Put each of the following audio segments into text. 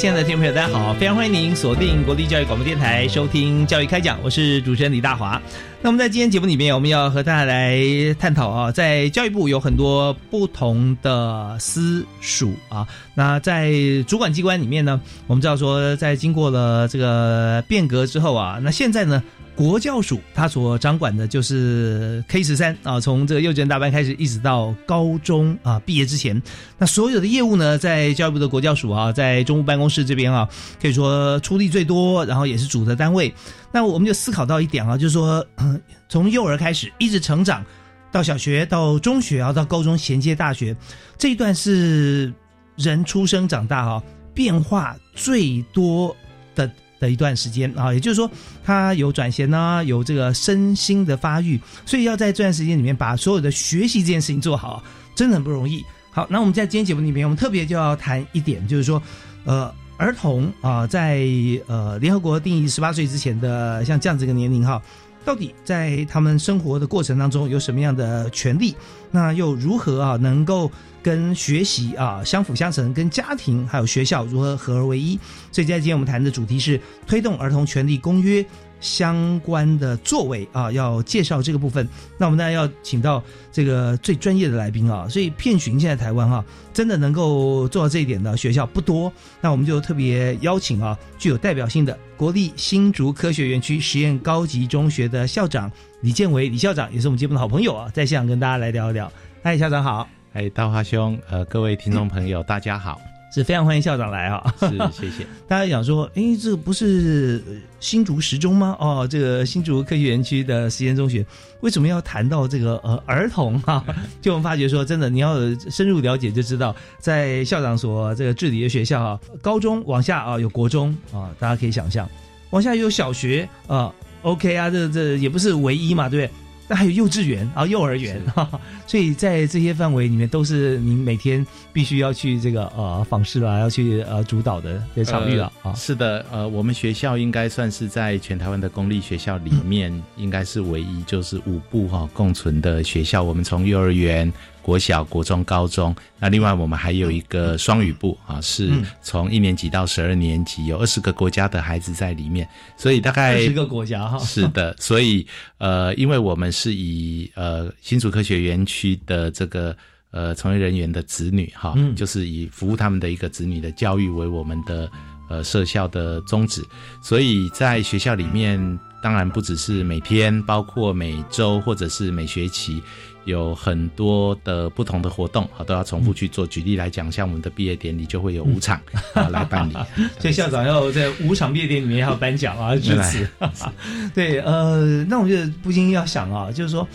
亲爱的听众朋友，大家好！非常欢迎您锁定国立教育广播电台收听《教育开讲》，我是主持人李大华。那我们在今天节目里面，我们要和大家来探讨啊，在教育部有很多不同的私属啊。那在主管机关里面呢，我们知道说，在经过了这个变革之后啊，那现在呢？国教署它所掌管的就是 K 十三啊，从这个幼稚园大班开始，一直到高中啊毕业之前，那所有的业务呢，在教育部的国教署啊，在中务办公室这边啊，可以说出力最多，然后也是主责单位。那我们就思考到一点啊，就是说，从幼儿开始一直成长，到小学，到中学啊，到高中衔接大学，这一段是人出生长大哈变化最多的。的一段时间啊，也就是说，他有转弦呢，有这个身心的发育，所以要在这段时间里面把所有的学习这件事情做好，真的很不容易。好，那我们在今天节目里面，我们特别就要谈一点，就是说，呃，儿童啊，在呃联合国定义十八岁之前的像这样子一个年龄哈。到底在他们生活的过程当中有什么样的权利？那又如何啊能够跟学习啊相辅相成，跟家庭还有学校如何合而为一？所以在今天我们谈的主题是推动儿童权利公约。相关的作为啊，要介绍这个部分。那我们当然要请到这个最专业的来宾啊。所以片寻现在台湾哈，真的能够做到这一点的学校不多。那我们就特别邀请啊，具有代表性的国立新竹科学园区实验高级中学的校长李建伟李校长，也是我们节目的好朋友啊，在现场跟大家来聊一聊。嗨，校长好。哎，大华兄，呃，各位听众朋友，大家好。是非常欢迎校长来啊！是，谢谢。大家想说，哎，这个不是新竹十中吗？哦，这个新竹科学园区的实验中学，为什么要谈到这个呃儿童哈？就我们发觉说，真的，你要深入了解就知道，在校长所这个治理的学校啊，高中往下啊有国中啊，大家可以想象，往下有小学啊，OK 啊，这这也不是唯一嘛，对不对？那还有幼稚园啊，幼儿园哈，所以在这些范围里面，都是您每天必须要去这个呃访视啊，要去呃主导的这场域了啊。是的，呃，我们学校应该算是在全台湾的公立学校里面，应该是唯一就是五部哈共存的学校。我们从幼儿园。国小、国中、高中，那另外我们还有一个双语部啊，是从一年级到十二年级，有二十个国家的孩子在里面，所以大概二十个国家哈。是的，所以呃，因为我们是以呃新竹科学园区的这个呃从业人员的子女哈，就是以服务他们的一个子女的教育为我们的呃设校的宗旨，所以在学校里面，当然不只是每天，包括每周或者是每学期。有很多的不同的活动，好都要重复去做。举例来讲，像我们的毕业典礼就会有五场 啊来办理，所以校长要在五场毕业典礼里面要颁奖啊致辞。对，呃，那我觉得不禁要想啊，就是说，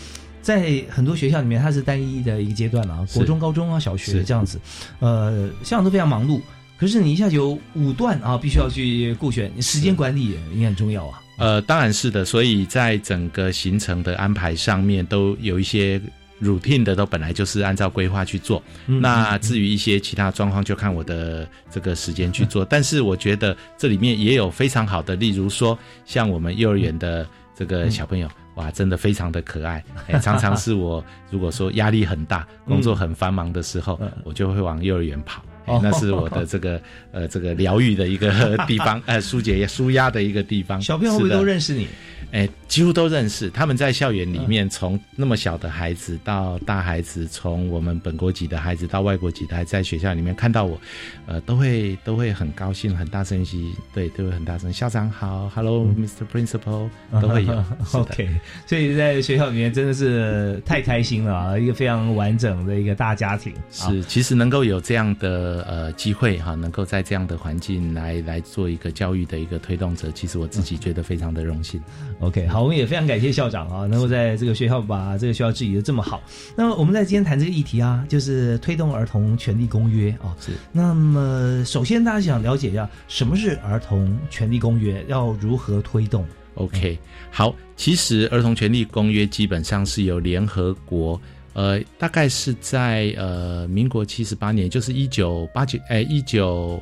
在很多学校里面，它是单一的一个阶段啊，国中、高中啊、小学这样子，呃，校长都非常忙碌，可是你一下有五段啊，必须要去顾选，时间管理应该很重要啊。呃，当然是的，所以在整个行程的安排上面，都有一些 routine 的，都本来就是按照规划去做。那至于一些其他状况，就看我的这个时间去做。但是我觉得这里面也有非常好的，例如说像我们幼儿园的这个小朋友，哇，真的非常的可爱。常常是我如果说压力很大、工作很繁忙的时候，我就会往幼儿园跑。那是我的这个呃这个疗愈的一个地方，呃疏解舒压的一个地方。小朋友会不会都认识你？哎，几乎都认识。他们在校园里面，从那么小的孩子到大孩子，从我们本国籍的孩子到外国籍的，孩子，在学校里面看到我，呃，都会都会很高兴，很大声息，对，都会很大声。校长好，Hello，Mr. Principal，都会有。OK，所以在学校里面真的是太开心了啊，一个非常完整的一个大家庭。是，其实能够有这样的呃机会哈，能够在这样的环境来来做一个教育的一个推动者，其实我自己觉得非常的荣幸。OK，好，我们也非常感谢校长啊，能够在这个学校把这个学校治理的这么好。那么我们在今天谈这个议题啊，就是推动儿童权利公约啊。是。那么首先大家想了解一下什么是儿童权利公约，要如何推动？OK，好，其实儿童权利公约基本上是由联合国，呃，大概是在呃民国七十八年，就是一九八九哎一九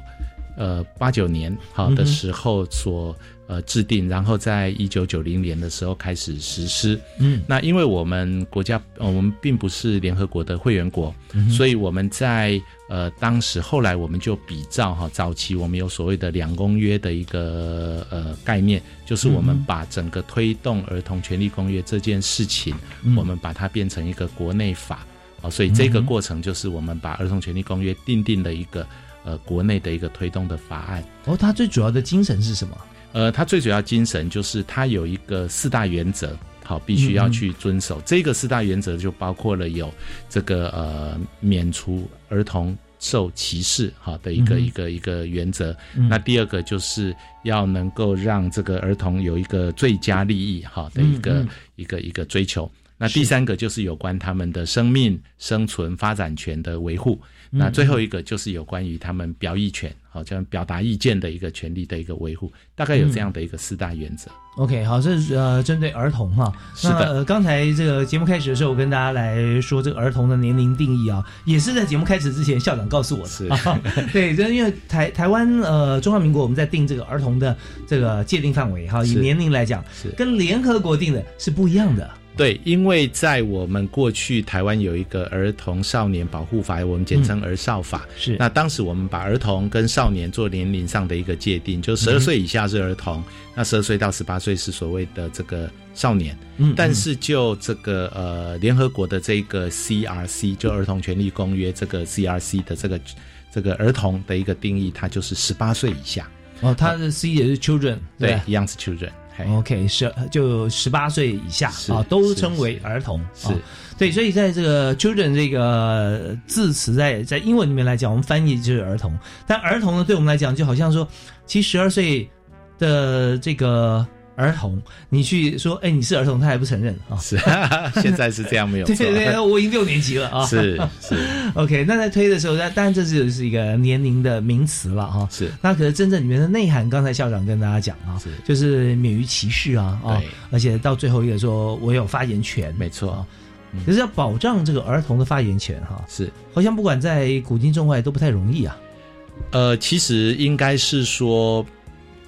呃八九年好的时候所。呃，制定，然后在一九九零年的时候开始实施。嗯，那因为我们国家，呃，我们并不是联合国的会员国，所以我们在呃当时后来我们就比照哈，早期我们有所谓的两公约的一个呃概念，就是我们把整个推动儿童权利公约这件事情，我们把它变成一个国内法哦，所以这个过程就是我们把儿童权利公约定定的一个呃国内的一个推动的法案。哦，它最主要的精神是什么？呃，它最主要精神就是它有一个四大原则，好，必须要去遵守。这个四大原则就包括了有这个呃免除儿童受歧视好的一个一个一个原则。那第二个就是要能够让这个儿童有一个最佳利益好的一个一个一个追求。那第三个就是有关他们的生命、生存、发展权的维护。那最后一个就是有关于他们表意权，好，像表达意见的一个权利的一个维护，大概有这样的一个四大原则。OK，好，这是呃针对儿童哈。是的，刚才这个节目开始的时候，我跟大家来说这个儿童的年龄定义啊，也是在节目开始之前校长告诉我的。是，对，就因为台台湾呃中华民国我们在定这个儿童的这个界定范围哈，以年龄来讲，是跟联合国定的是不一样的。对，因为在我们过去台湾有一个儿童少年保护法，我们简称儿少法。是，那当时我们把儿童跟少年做年龄上的一个界定，就十二岁以下是儿童，那十二岁到十八岁是所谓的这个少年。嗯，但是就这个呃联合国的这个 CRC，就儿童权利公约这个 CRC 的这个这个儿童的一个定义，它就是十八岁以下。哦，它的 C 也是 children，对，一样是 children。OK，十就十八岁以下啊，都称为儿童。是，对，所以在这个 children 这个字词在在英文里面来讲，我们翻译就是儿童。但儿童呢，对我们来讲，就好像说，其实十二岁的这个。儿童，你去说，哎，你是儿童，他还不承认啊？是，现在是这样，没有对。对对，我已经六年级了啊。是是，OK。那在推的时候，那当然这是是一个年龄的名词了哈。是。那可是真正里面的内涵，刚才校长跟大家讲啊，是，就是免于歧视啊啊，而且到最后一个说，我有发言权，没错。可是要保障这个儿童的发言权哈，是，好像不管在古今中外都不太容易啊。呃，其实应该是说。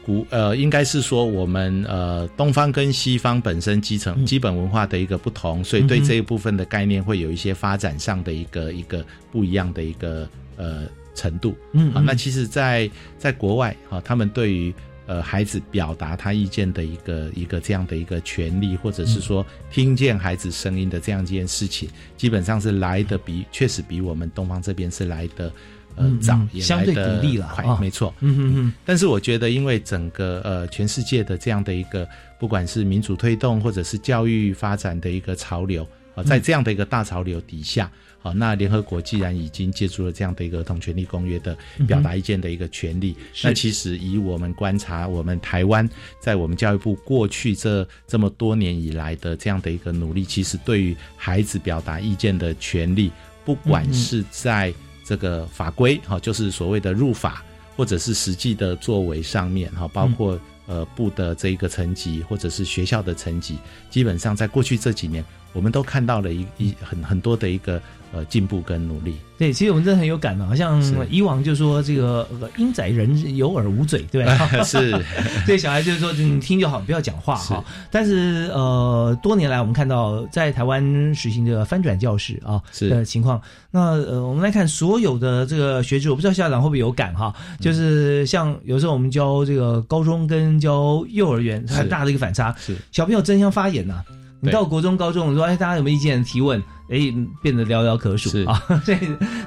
古呃，应该是说我们呃，东方跟西方本身基层基本文化的一个不同，所以对这一部分的概念会有一些发展上的一个一个不一样的一个呃程度。嗯，好，那其实，在在国外哈，他们对于呃孩子表达他意见的一个一个这样的一个权利，或者是说听见孩子声音的这样一件事情，基本上是来的比确实比我们东方这边是来的。呃，早也相对独立了，快，没错。嗯嗯嗯。但是我觉得，因为整个呃全世界的这样的一个，不管是民主推动或者是教育发展的一个潮流啊，在这样的一个大潮流底下，好，那联合国既然已经借助了这样的一个儿童权利公约的表达意见的一个权利，那其实以我们观察，我们台湾在我们教育部过去这这么多年以来的这样的一个努力，其实对于孩子表达意见的权利，不管是在这个法规哈，就是所谓的入法，或者是实际的作为上面哈，包括呃部的这一个层级，或者是学校的层级，基本上在过去这几年，我们都看到了一一很很多的一个呃进步跟努力。对，其实我们真的很有感嘛，好像以往就说这个鹰仔人有耳无嘴，对吧？是，对小孩就是说你听就好，不要讲话哈。但是呃，多年来我们看到在台湾实行这个翻转教室啊的情况，那呃，我们来看所有的这个学制，我不知道校长会不会有感哈？就是像有时候我们教这个高中跟教幼儿园很大的一个反差，是小朋友争相发言呐。你到国中、高中，说哎，大家有没有意见提问？哎，变得寥寥可数啊！所以，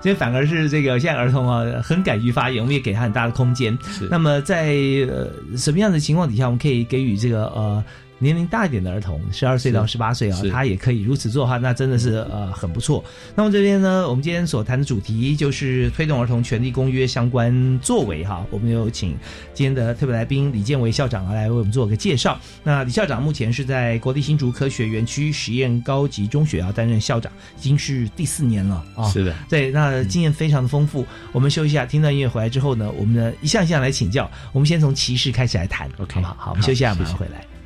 所以反而是这个现在儿童啊，很敢于发言，我们也给他很大的空间。那么，在呃什么样的情况底下，我们可以给予这个呃？年龄大一点的儿童，十二岁到十八岁啊，他也可以如此做的话，那真的是呃很不错。那么这边呢，我们今天所谈的主题就是推动儿童权利公约相关作为哈。我们有请今天的特别来宾李建伟校长来为我们做个介绍。那李校长目前是在国立新竹科学园区实验高级中学啊担任校长，已经是第四年了啊。是的，对，那经验非常的丰富。我们休息一下，听到音乐回来之后呢，我们呢一项一项来请教。我们先从歧视开始来谈，OK，好不好？好，我们休息一下，马上回来。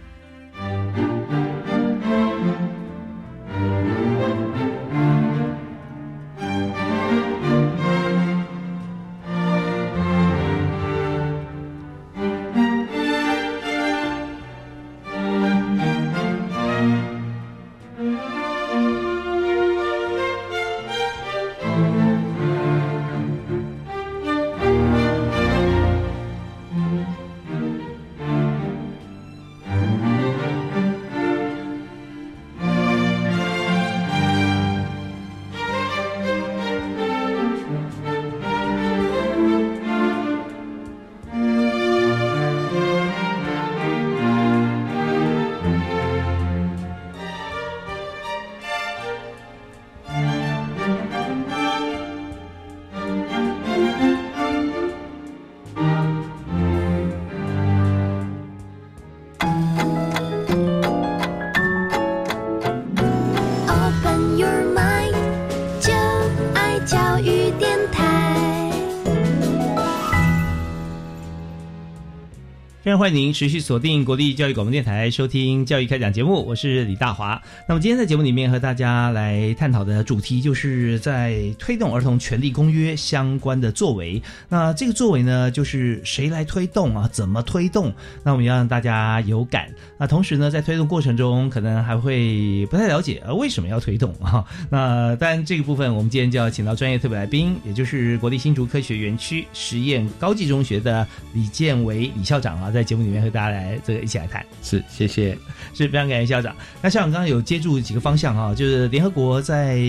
欢迎您持续锁定国立教育广播电台收听教育开讲节目，我是李大华。那么今天在节目里面和大家来探讨的主题，就是在推动儿童权利公约相关的作为。那这个作为呢，就是谁来推动啊？怎么推动？那我们要让大家有感。那同时呢，在推动过程中，可能还会不太了解啊，为什么要推动啊？那当然这个部分，我们今天就要请到专业特别来宾，也就是国立新竹科学园区实验高级中学的李建伟李校长啊，在。节目里面和大家来这个一起来谈，是谢谢，是非常感谢校长。那校长刚刚有接住几个方向哈，就是联合国在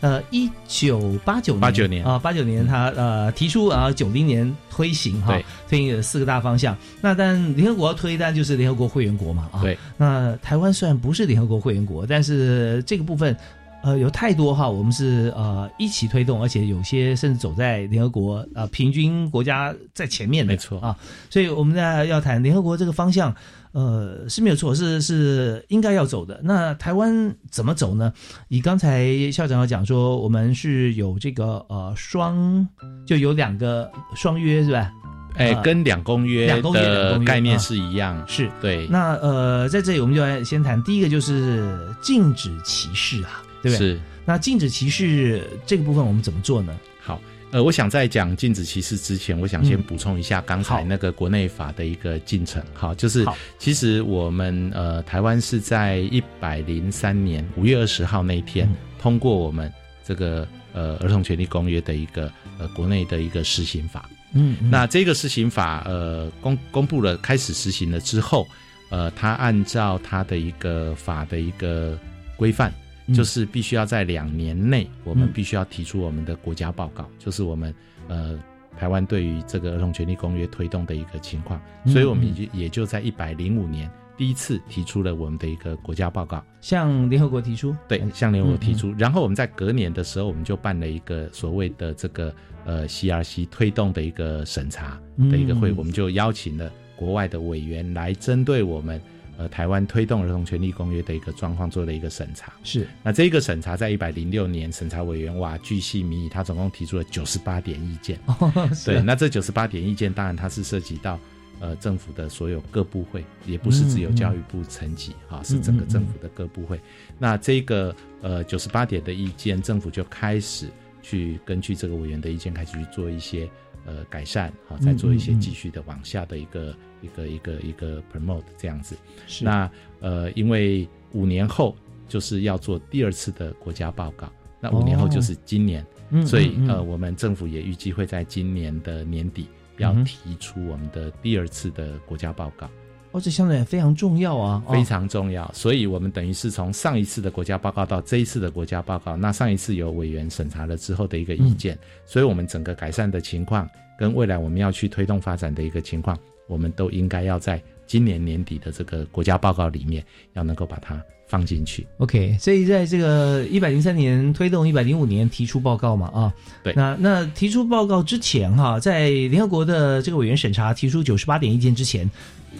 呃一九八九年八九年啊八九年他呃提出啊九零年推行哈，推行四个大方向。那但联合国要推，但就是联合国会员国嘛啊。对。那台湾虽然不是联合国会员国，但是这个部分。呃，有太多哈，我们是呃一起推动，而且有些甚至走在联合国呃平均国家在前面的，没错啊。所以我们在要谈联合国这个方向，呃是没有错，是是应该要走的。那台湾怎么走呢？以刚才校长要讲说，我们是有这个呃双，就有两个双约是吧？哎，跟两公约的概念是一样，是对。那呃在这里我们就来先谈第一个，就是禁止歧视啊。对不对？是。那禁止歧视这个部分，我们怎么做呢？好，呃，我想在讲禁止歧视之前，我想先补充一下刚才那个国内法的一个进程。好，就是其实我们呃台湾是在一百零三年五月二十号那一天通过我们这个呃儿童权利公约的一个呃国内的一个施行法。嗯。那这个施行法呃公公布了开始实行了之后，呃，它按照它的一个法的一个规范。就是必须要在两年内，我们必须要提出我们的国家报告，就是我们呃台湾对于这个儿童权利公约推动的一个情况，所以我们也就也就在一百零五年第一次提出了我们的一个国家报告，向联合国提出，对，向联合国提出，然后我们在隔年的时候，我们就办了一个所谓的这个呃 CRC 推动的一个审查的一个会，我们就邀请了国外的委员来针对我们。呃，台湾推动儿童权利公约的一个状况做了一个审查，是。那这个审查在一百零六年，审查委员哇巨细靡遗，他总共提出了九十八点意见。对，那这九十八点意见，当然它是涉及到呃政府的所有各部会，也不是只有教育部层级啊，是整个政府的各部会。那这个呃九十八点的意见，政府就开始去根据这个委员的意见，开始去做一些呃改善，好，再做一些继续的往下的一个一个一个一个 promote 这样子。那呃，因为五年后就是要做第二次的国家报告，那五年后就是今年，所以呃，我们政府也预计会在今年的年底要提出我们的第二次的国家报告。哦，这相对也非常重要啊，非常重要。所以我们等于是从上一次的国家报告到这一次的国家报告，那上一次有委员审查了之后的一个意见，所以我们整个改善的情况跟未来我们要去推动发展的一个情况，我们都应该要在。今年年底的这个国家报告里面，要能够把它放进去。OK，所以在这个一百零三年推动，一百零五年提出报告嘛，啊，对。那那提出报告之前哈，在联合国的这个委员审查提出九十八点意见之前，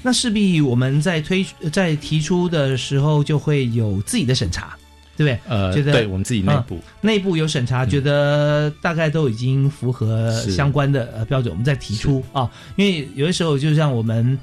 那势必我们在推在提出的时候就会有自己的审查，对不对？呃，觉得对我们自己内部内部有审查，觉得大概都已经符合相关的呃标准，我们再提出啊。因为有的时候就像我们。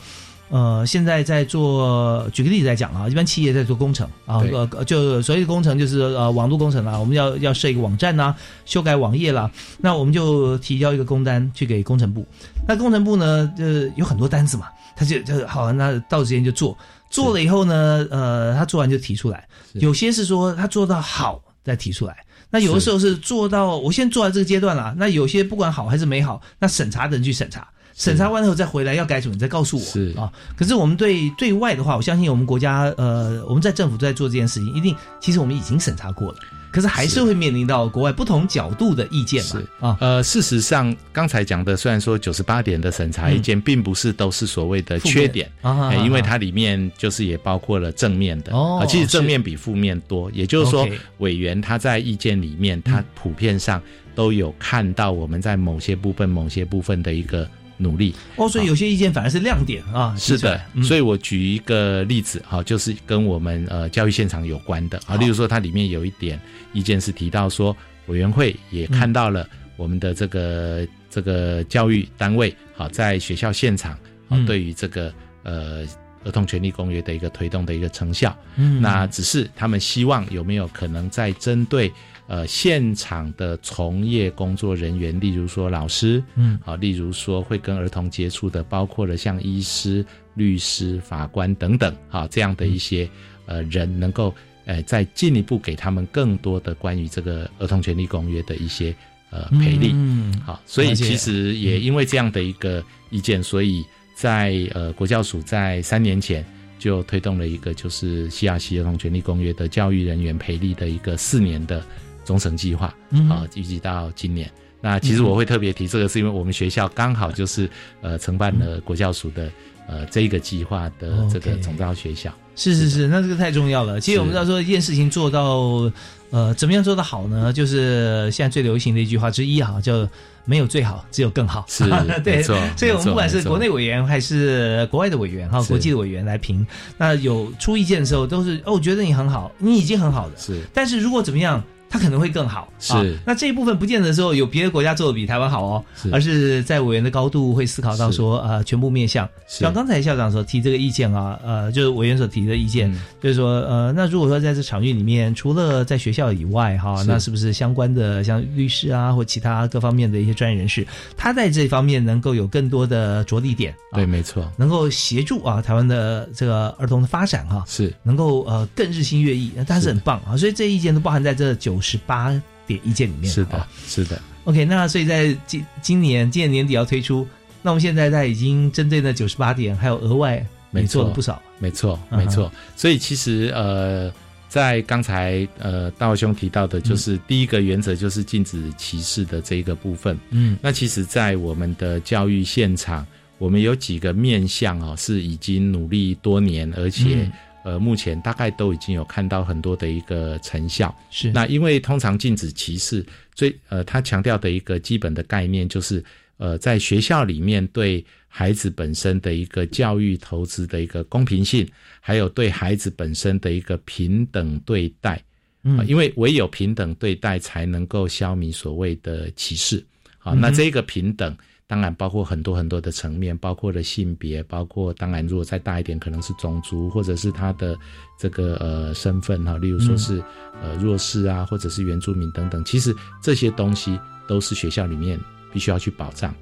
呃，现在在做，举个例子来讲啊，一般企业在做工程啊，呃，就所谓的工程就是呃网络工程啦，我们要要设一个网站呐，修改网页啦，那我们就提交一个工单去给工程部，那工程部呢，呃，有很多单子嘛，他就就好，那到时间就做，做了以后呢，呃，他做完就提出来，有些是说他做到好再提出来，那有的时候是做到我现在做到这个阶段了，那有些不管好还是没好，那审查的人去审查。审查完以后再回来要改什么，你再告诉我。是。啊，可是我们对对外的话，我相信我们国家呃，我们在政府在做这件事情，一定其实我们已经审查过了，可是还是会面临到国外不同角度的意见嘛。啊，呃，事实上刚才讲的，虽然说九十八点的审查意见，并不是都是所谓的缺点啊，因为它里面就是也包括了正面的哦，其实正面比负面多。也就是说，委员他在意见里面，他普遍上都有看到我们在某些部分、某些部分的一个。努力哦，所以有些意见反而是亮点啊。是的，所以我举一个例子哈，就是跟我们呃教育现场有关的啊。例如说，它里面有一点意见是提到说，委员会也看到了我们的这个这个教育单位好在学校现场啊，对于这个呃儿童权利公约的一个推动的一个成效。嗯，那只是他们希望有没有可能在针对。呃，现场的从业工作人员，例如说老师，嗯，啊，例如说会跟儿童接触的，包括了像医师、律师、法官等等，啊，这样的一些呃人，能够呃再进一步给他们更多的关于这个儿童权利公约的一些呃培力，嗯，好，所以其实也因为这样的一个意见，所以在呃国教署在三年前就推动了一个就是西亚西儿童权利公约的教育人员培力的一个四年的。中程计划啊，预计到今年。那其实我会特别提这个，是因为我们学校刚好就是呃承办了国教署的呃这个计划的这个总招学校。是是是，那这个太重要了。其实我们知道说一件事情做到呃怎么样做得好呢？就是现在最流行的一句话之一啊，叫没有最好，只有更好。是，对。所以，我们不管是国内委员还是国外的委员哈，国际的委员来评，那有出意见的时候都是哦，我觉得你很好，你已经很好了。是，但是如果怎么样？它可能会更好，是。那这一部分不见得说有别的国家做的比台湾好哦，而是在委员的高度会思考到说，呃，全部面向。像刚才校长所提这个意见啊，呃，就是委员所提的意见，就是说，呃，那如果说在这场域里面，除了在学校以外，哈，那是不是相关的像律师啊或其他各方面的一些专业人士，他在这方面能够有更多的着力点？对，没错，能够协助啊台湾的这个儿童的发展哈，是能够呃更日新月异，但是很棒啊，所以这意见都包含在这九。五十八点一件里面是的，是的。OK，那所以在今今年今年年底要推出，那我们现在在已经针对那九十八点，还有额外没做了不少，没错，没错。所以其实呃，在刚才呃大兄提到的，就是第一个原则就是禁止歧视的这一个部分。嗯，那其实，在我们的教育现场，我们有几个面向哦，是已经努力多年，而且。呃，目前大概都已经有看到很多的一个成效。是那因为通常禁止歧视，最呃，他强调的一个基本的概念就是，呃，在学校里面对孩子本身的一个教育投资的一个公平性，还有对孩子本身的一个平等对待。嗯，因为唯有平等对待，才能够消弭所谓的歧视。好，那这个平等。当然包括很多很多的层面，包括了性别，包括当然如果再大一点，可能是种族或者是他的这个呃身份哈，例如说是呃弱势啊，或者是原住民等等。其实这些东西都是学校里面必须要去保障。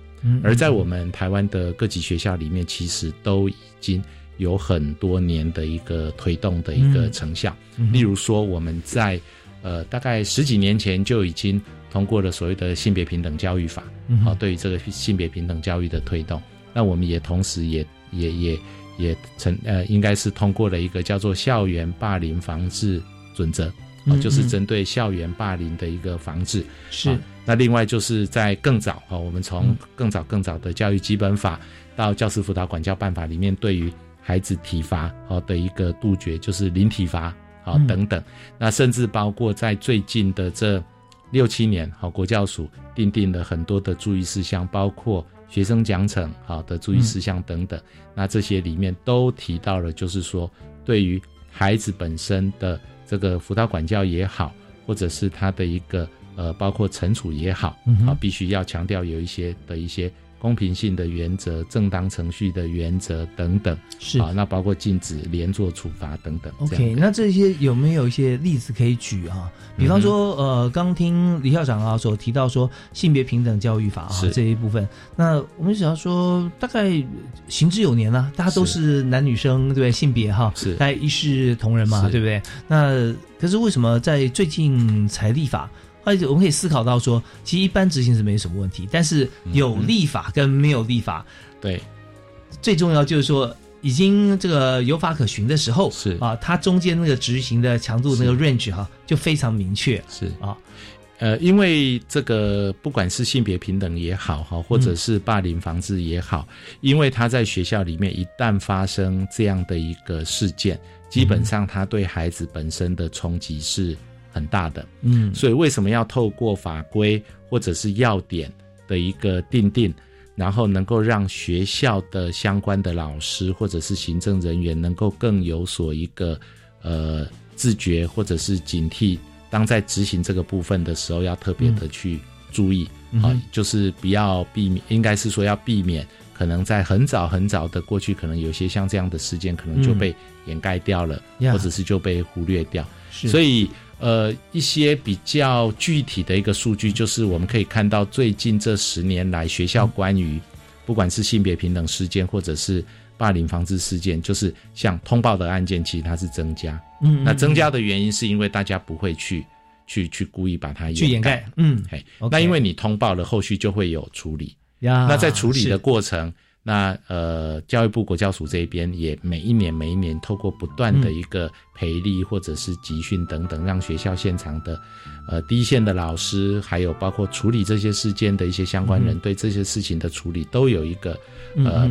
而在我们台湾的各级学校里面，其实都已经有很多年的一个推动的一个成效。例如说，我们在呃大概十几年前就已经通过了所谓的性别平等教育法，好，对于这个性别平等教育的推动，那我们也同时也也也也成呃，应该是通过了一个叫做校园霸凌防治准则，啊，就是针对校园霸凌的一个防治。是。那另外就是在更早啊，我们从更早更早的教育基本法到教师辅导管教办法里面，对于孩子体罚好的一个杜绝，就是零体罚好等等。那甚至包括在最近的这六七年，好国教署定定了很多的注意事项，包括学生奖惩好的注意事项等等。那这些里面都提到了，就是说对于孩子本身的这个辅导管教也好，或者是他的一个。呃，包括惩处也好，啊，必须要强调有一些的一些公平性的原则、正当程序的原则等等，是啊，那包括禁止连坐处罚等等。OK，那这些有没有一些例子可以举啊？比方说，呃，刚听李校长啊所提到说性别平等教育法啊这一部分，那我们想要说，大概行之有年了，大家都是男女生，对不对？性别哈，是大家一视同仁嘛，对不对？那可是为什么在最近才立法？而且我们可以思考到说，其实一般执行是没什么问题，但是有立法跟没有立法，对，最重要就是说，已经这个有法可循的时候，是啊，它中间那个执行的强度那个 range 哈，就非常明确，是啊，呃，因为这个不管是性别平等也好哈，或者是霸凌防治也好，因为他在学校里面一旦发生这样的一个事件，基本上他对孩子本身的冲击是。很大的，嗯，所以为什么要透过法规或者是要点的一个定定，然后能够让学校的相关的老师或者是行政人员能够更有所一个呃自觉或者是警惕，当在执行这个部分的时候，要特别的去注意，啊，就是不要避免，应该是说要避免，可能在很早很早的过去，可能有些像这样的事件，可能就被掩盖掉了，或者是就被忽略掉，所以。呃，一些比较具体的一个数据，就是我们可以看到最近这十年来，学校关于不管是性别平等事件，或者是霸凌防治事件，就是像通报的案件，其实它是增加。嗯，那增加的原因是因为大家不会去去去故意把它去掩盖。嗯，嘿，那因为你通报了，后续就会有处理。呀，那在处理的过程。那呃，教育部国教署这边也每一年每一年透过不断的一个培力或者是集训等等，让学校现场的呃第一线的老师，还有包括处理这些事件的一些相关人，对这些事情的处理都有一个呃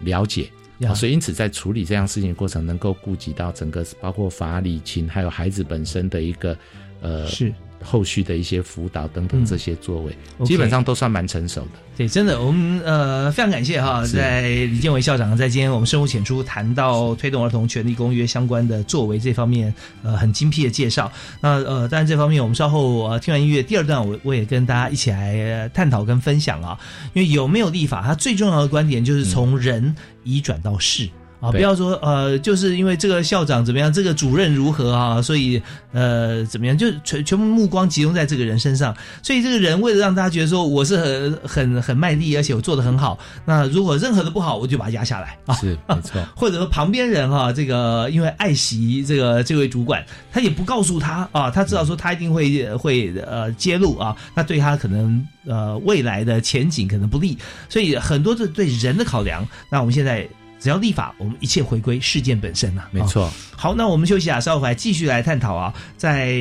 了解，所以因此在处理这样事情过程，能够顾及到整个包括法理情，还有孩子本身的一个呃是。后续的一些辅导等等这些作为，基本上都算蛮成熟的。对，真的，我们呃非常感谢哈，在李建伟校长在今天我们深入浅出谈到推动儿童权利公约相关的作为这方面，呃很精辟的介绍。那呃当然这方面我们稍后呃听完音乐第二段，我我也跟大家一起来探讨跟分享啊。因为有没有立法，它最重要的观点就是从人移转到事。啊，不要说呃，就是因为这个校长怎么样，这个主任如何啊，所以呃怎么样，就全全部目光集中在这个人身上。所以这个人为了让大家觉得说我是很很很卖力，而且我做的很好，那如果任何的不好，我就把它压下来啊。是没错。或者说旁边人哈，这个因为爱惜这个这位主管，他也不告诉他啊，他知道说他一定会会呃揭露啊，那对他可能呃未来的前景可能不利。所以很多的对人的考量，那我们现在。只要立法，我们一切回归事件本身呐。没错。好，那我们休息啊，稍后回来继续来探讨啊，在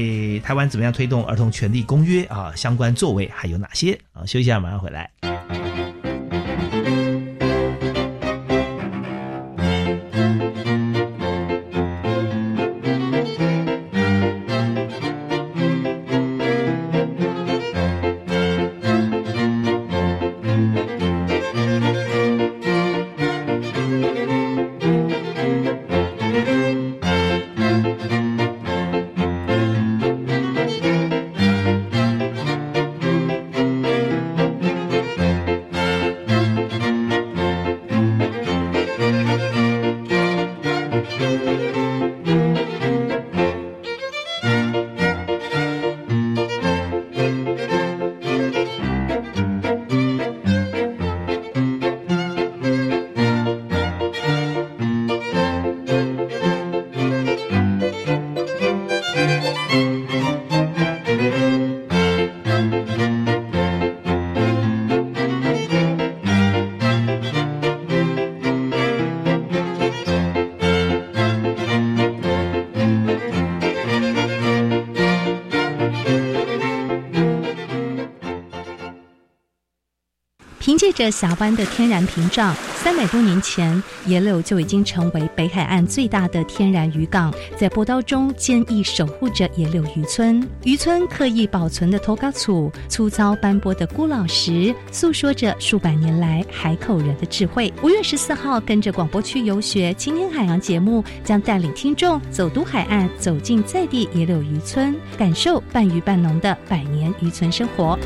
台湾怎么样推动儿童权利公约啊，相关作为还有哪些啊？休息一下，马上回来。着峡湾的天然屏障，三百多年前，野柳就已经成为北海岸最大的天然渔港，在波涛中坚毅守护着野柳渔村。渔村刻意保存的托嘎草，粗糙斑驳的孤老石，诉说着数百年来海口人的智慧。五月十四号，跟着广播区游学青年海洋节目，将带领听众走读海岸，走进在地野柳渔村，感受半渔半农的百年渔村生活。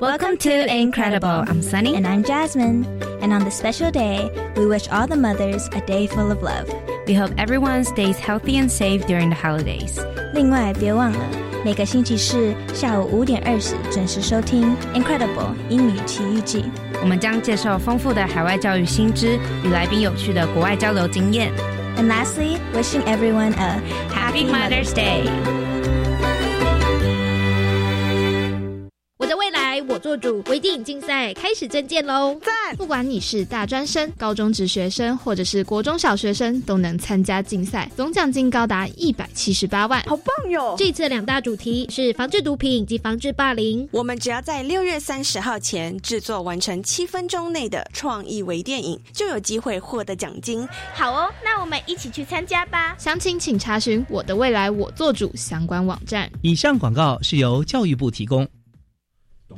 Welcome to Incredible. I'm Sunny. And I'm Jasmine. And on this special day, we wish all the mothers a day full of love. We hope everyone stays healthy and safe during the holidays. 另外，别忘了每个星期四下午五点二十准时收听 Incredible 英语奇遇记。我们将介绍丰富的海外教育新知与来宾有趣的国外交流经验。And lastly, wishing everyone a Happy Mother's Day. 做主，微电影竞赛开始征件喽！赞！不管你是大专生、高中职学生，或者是国中小学生，都能参加竞赛，总奖金高达一百七十八万，好棒哟！这次两大主题是防治毒品以及防治霸凌。我们只要在六月三十号前制作完成七分钟内的创意微电影，就有机会获得奖金。好哦，那我们一起去参加吧！详情请查询“我的未来我做主”相关网站。以上广告是由教育部提供。我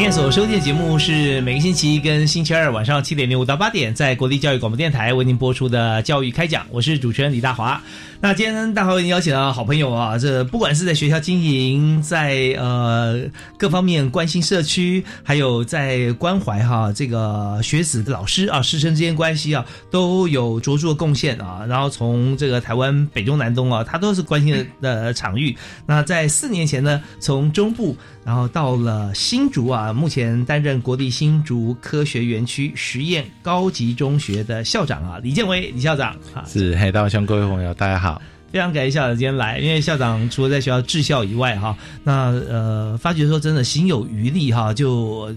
您所收听的节目是每个星期一跟星期二晚上七点零五到八点，在国立教育广播电台为您播出的教育开讲，我是主持人李大华。那今天大华为您邀请到好朋友啊，这不管是在学校经营，在呃各方面关心社区，还有在关怀哈这个学子、老师啊师生之间关系啊，都有卓著的贡献啊。然后从这个台湾北中南东啊，他都是关心的的场域。那在四年前呢，从中部然后到了新竹啊，目前担任国立新竹科学园区实验高级中学的校长啊，李建伟李校长啊，是嘿，大乡各位朋友，大家好。非常感谢校长今天来，因为校长除了在学校治校以外，哈，那呃，发觉说真的心有余力哈，就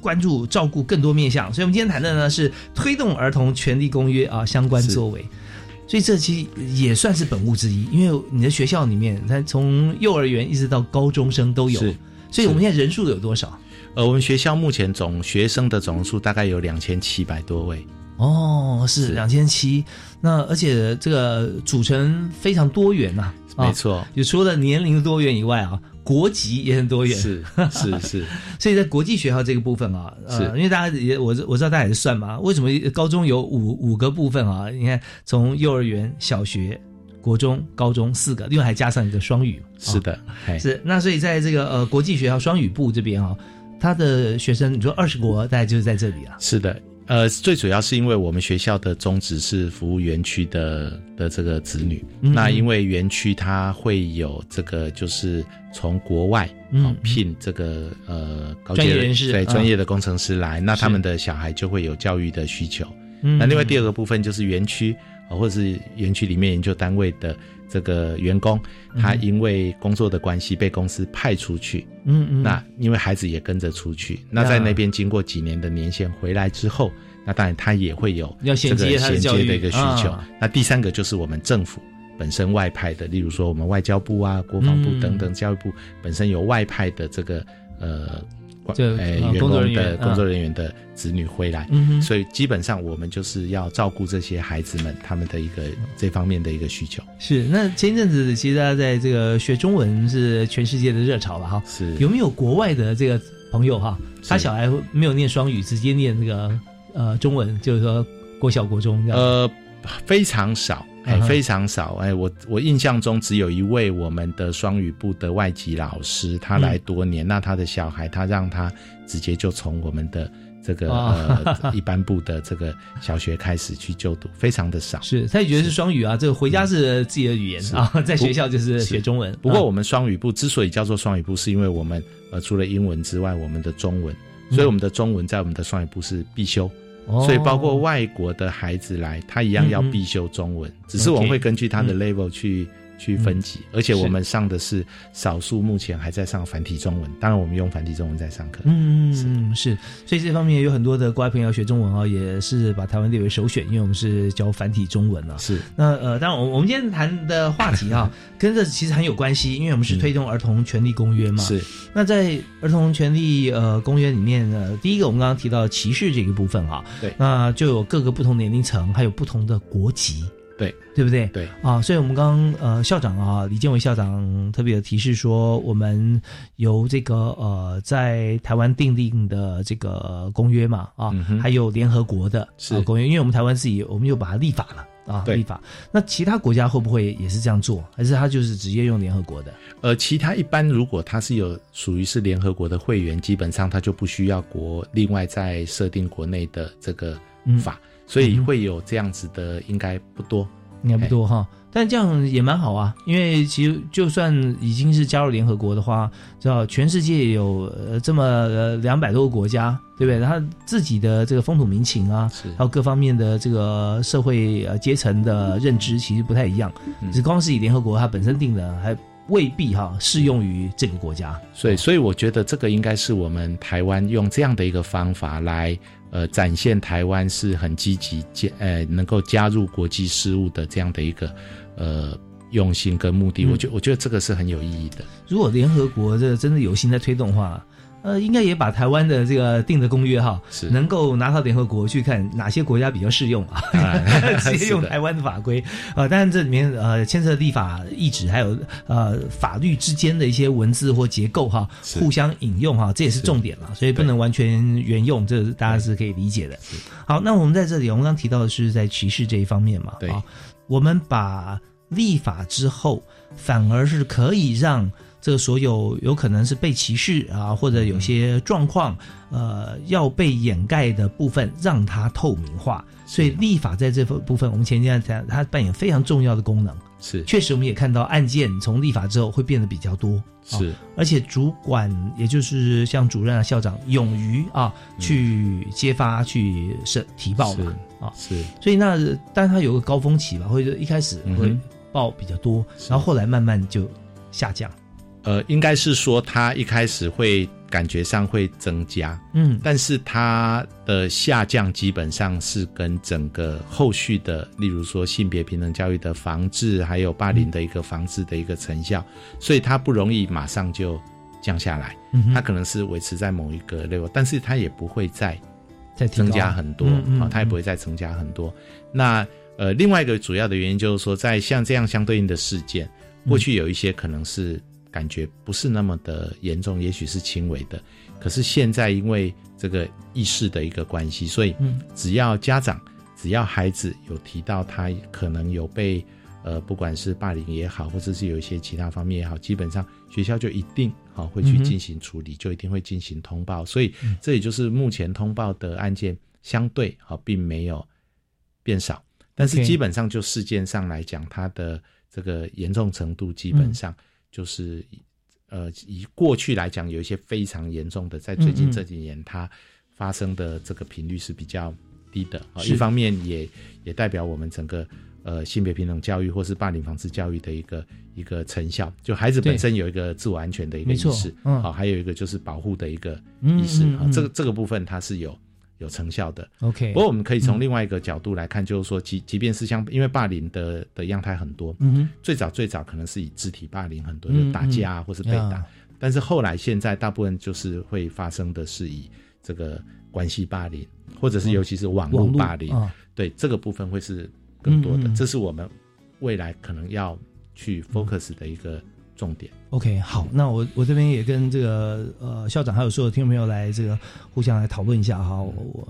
关注照顾更多面向。所以，我们今天谈的呢是推动儿童权利公约啊相关作为。所以，这期也算是本物之一，因为你的学校里面，它从幼儿园一直到高中生都有。所以，我们现在人数有多少？呃，我们学校目前总学生的总数大概有两千七百多位。哦，是两千七，那而且这个组成非常多元呐，没错，就除了年龄多元以外啊，国籍也很多元，是是是，所以在国际学校这个部分啊，是。因为大家也我我知道大家也是算嘛，为什么高中有五五个部分啊？你看从幼儿园、小学、国中、高中四个，另外还加上一个双语，是的，是那所以在这个呃国际学校双语部这边啊，他的学生你说二十国大概就是在这里啊，是的。呃，最主要是因为我们学校的宗旨是服务园区的的这个子女。那因为园区它会有这个，就是从国外嗯聘这个呃高级人士对专业的工程师来，那他们的小孩就会有教育的需求。那另外第二个部分就是园区啊，或者是园区里面研究单位的这个员工，他因为工作的关系被公司派出去。嗯嗯。那因为孩子也跟着出去，那在那边经过几年的年限回来之后。那当然，他也会有要衔接衔接的一个需求。那第三个就是我们政府本身外派的，例如说我们外交部啊、国防部等等，教育部本身有外派的这个呃，呃员工的工作人员的子女回来，所以基本上我们就是要照顾这些孩子们他们的一个这方面的一个需求。是那前一阵子其实大家在这个学中文是全世界的热潮吧？哈，是有没有国外的这个朋友哈？他小孩没有念双语，直接念那个。呃，中文就是说国小国中这样。呃，非常少，哎，非常少。哎，我我印象中只有一位我们的双语部的外籍老师，他来多年，那他的小孩他让他直接就从我们的这个呃一般部的这个小学开始去就读，非常的少。是，他也觉得是双语啊，这个回家是自己的语言啊，在学校就是学中文。不过我们双语部之所以叫做双语部，是因为我们呃除了英文之外，我们的中文，所以我们的中文在我们的双语部是必修。所以，包括外国的孩子来，他一样要必修中文，只是我们会根据他的 level 去去分级，而且我们上的是少数目前还在上繁体中文，当然我们用繁体中文在上课。嗯嗯是，所以这方面有很多的国外朋友学中文啊，也是把台湾列为首选，因为我们是教繁体中文啊。是，那呃，当然我我们今天谈的话题啊，跟这其实很有关系，因为我们是推动儿童权利公约嘛。是，那在儿童权利呃公约里面呢，第一个我们刚刚提到歧视这个部分啊，对，那就有各个不同年龄层，还有不同的国籍。对，对不对？对啊，所以我们刚刚呃，校长啊，李建伟校长特别提示说，我们由这个呃，在台湾订定的这个公约嘛，啊，还有联合国的公约，因为我们台湾自己，我们又把它立法了啊，立法。那其他国家会不会也是这样做，还是他就是直接用联合国的？呃，其他一般如果他是有属于是联合国的会员，基本上他就不需要国另外再设定国内的这个法。所以会有这样子的，应该不多，应该不多哈。但这样也蛮好啊，因为其实就算已经是加入联合国的话，知道全世界有呃这么呃两百多个国家，对不对？他自己的这个风土民情啊，还有各方面的这个社会呃阶层的认知，其实不太一样。只光是以联合国它本身定的，还未必哈适用于这个国家。所以，所以我觉得这个应该是我们台湾用这样的一个方法来。呃，展现台湾是很积极加呃，能够加入国际事务的这样的一个呃用心跟目的，我觉我觉得这个是很有意义的。如果联合国这真的有心在推动的话。呃，应该也把台湾的这个定的公约哈，是能够拿到联合国去看哪些国家比较适用啊，直接用台湾的法规啊。当然这里面呃牵涉立法意志，还有呃法律之间的一些文字或结构哈，互相引用哈，这也是重点了。所以不能完全原用，这大家是可以理解的。好，那我们在这里，我们刚提到的是在歧视这一方面嘛，对，我们把立法之后，反而是可以让。这个所有有可能是被歧视啊，或者有些状况，呃，要被掩盖的部分，让它透明化。所以立法在这部部分，我们前天讲，它扮演非常重要的功能。是，确实我们也看到案件从立法之后会变得比较多。是，而且主管也就是像主任啊、校长，勇于啊去揭发、去审提报嘛。啊，是。所以那，但它有个高峰期吧，或者一开始会报比较多，然后后来慢慢就下降。呃，应该是说它一开始会感觉上会增加，嗯，但是它的下降基本上是跟整个后续的，例如说性别平等教育的防治，还有霸凌的一个防治的一个成效，所以它不容易马上就降下来，它可能是维持在某一个 level，但是它也不会再再增加很多啊，它也不会再增加很多。那呃，另外一个主要的原因就是说，在像这样相对应的事件，过去有一些可能是。感觉不是那么的严重，也许是轻微的。可是现在因为这个意识的一个关系，所以只要家长、只要孩子有提到他可能有被呃，不管是霸凌也好，或者是有一些其他方面也好，基本上学校就一定好会去进行处理，就一定会进行通报。所以这也就是目前通报的案件相对好并没有变少，但是基本上就事件上来讲，它的这个严重程度基本上。就是，呃，以过去来讲，有一些非常严重的，在最近这几年，它发生的这个频率是比较低的。啊，一方面也也代表我们整个呃性别平等教育或是霸凌防治教育的一个一个成效。就孩子本身有一个自我安全的一个意识，好，还有一个就是保护的一个意识。啊，这个这个部分它是有。有成效的，OK。不过我们可以从另外一个角度来看，就是说，即即便是像因为霸凌的的样态很多，嗯最早最早可能是以肢体霸凌很多，就打架啊，或是被打。但是后来现在大部分就是会发生的是以这个关系霸凌，或者是尤其是网络霸凌，对这个部分会是更多的。这是我们未来可能要去 focus 的一个重点。OK，好，那我我这边也跟这个呃校长还有所有听众朋友来这个互相来讨论一下哈。我我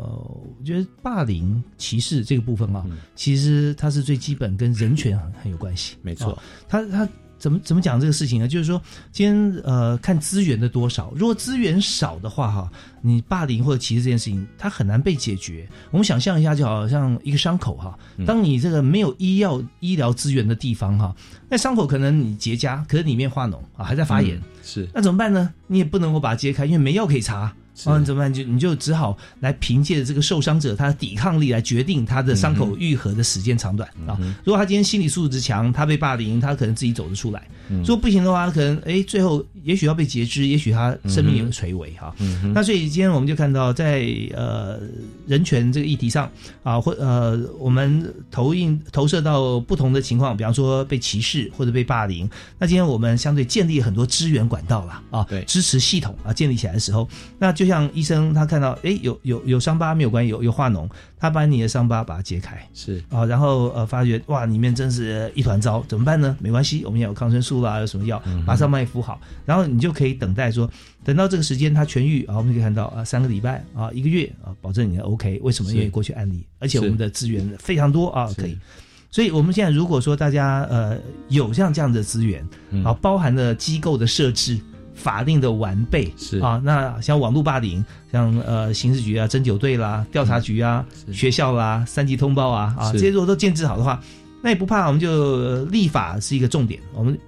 我觉得霸凌歧视这个部分啊，其实它是最基本跟人权很很有关系。没错啊，它它怎么怎么讲这个事情呢？就是说，今天呃看资源的多少，如果资源少的话哈，你霸凌或者歧视这件事情，它很难被解决。我们想象一下，就好像一个伤口哈，当你这个没有医药医疗资源的地方哈，那伤口可能你结痂，可是里面化脓啊，还在发炎，嗯是那怎么办呢？你也不能够把它揭开，因为没药可以擦。啊，你怎么办？就你就只好来凭借这个受伤者他的抵抗力来决定他的伤口愈合的时间长短啊。如果他今天心理素质强，他被霸凌，他可能自己走得出来。如果不行的话，可能哎，最后也许要被截肢，也许他生命也会垂危哈。那所以今天我们就看到，在呃人权这个议题上啊，或呃我们投映投射到不同的情况，比方说被歧视或者被霸凌。那今天我们相对建立很多支援管道了啊，对，支持系统啊建立起来的时候，那就像医生他看到哎有有有伤疤没有关系，有有化脓，他把你的伤疤把它揭开是啊，然后呃发觉哇里面真是一团糟，怎么办呢？没关系，我们也有抗生素啦，有什么药，马上帮你敷好，然后你就可以等待说，等到这个时间它痊愈啊，我们就可以看到啊三个礼拜啊一个月啊，保证你的 OK。为什么？是因为过去案例，而且我们的资源非常多啊，可以。所以，我们现在如果说大家呃有像这样的资源，嗯啊，包含了机构的设置、法令的完备，是。啊，那像网络霸凌，像呃刑事局啊、侦九队啦、调查局啊、学校啦、三级通报啊啊，这些如果都建制好的话，那也不怕，我们就呃立法是一个重点，我们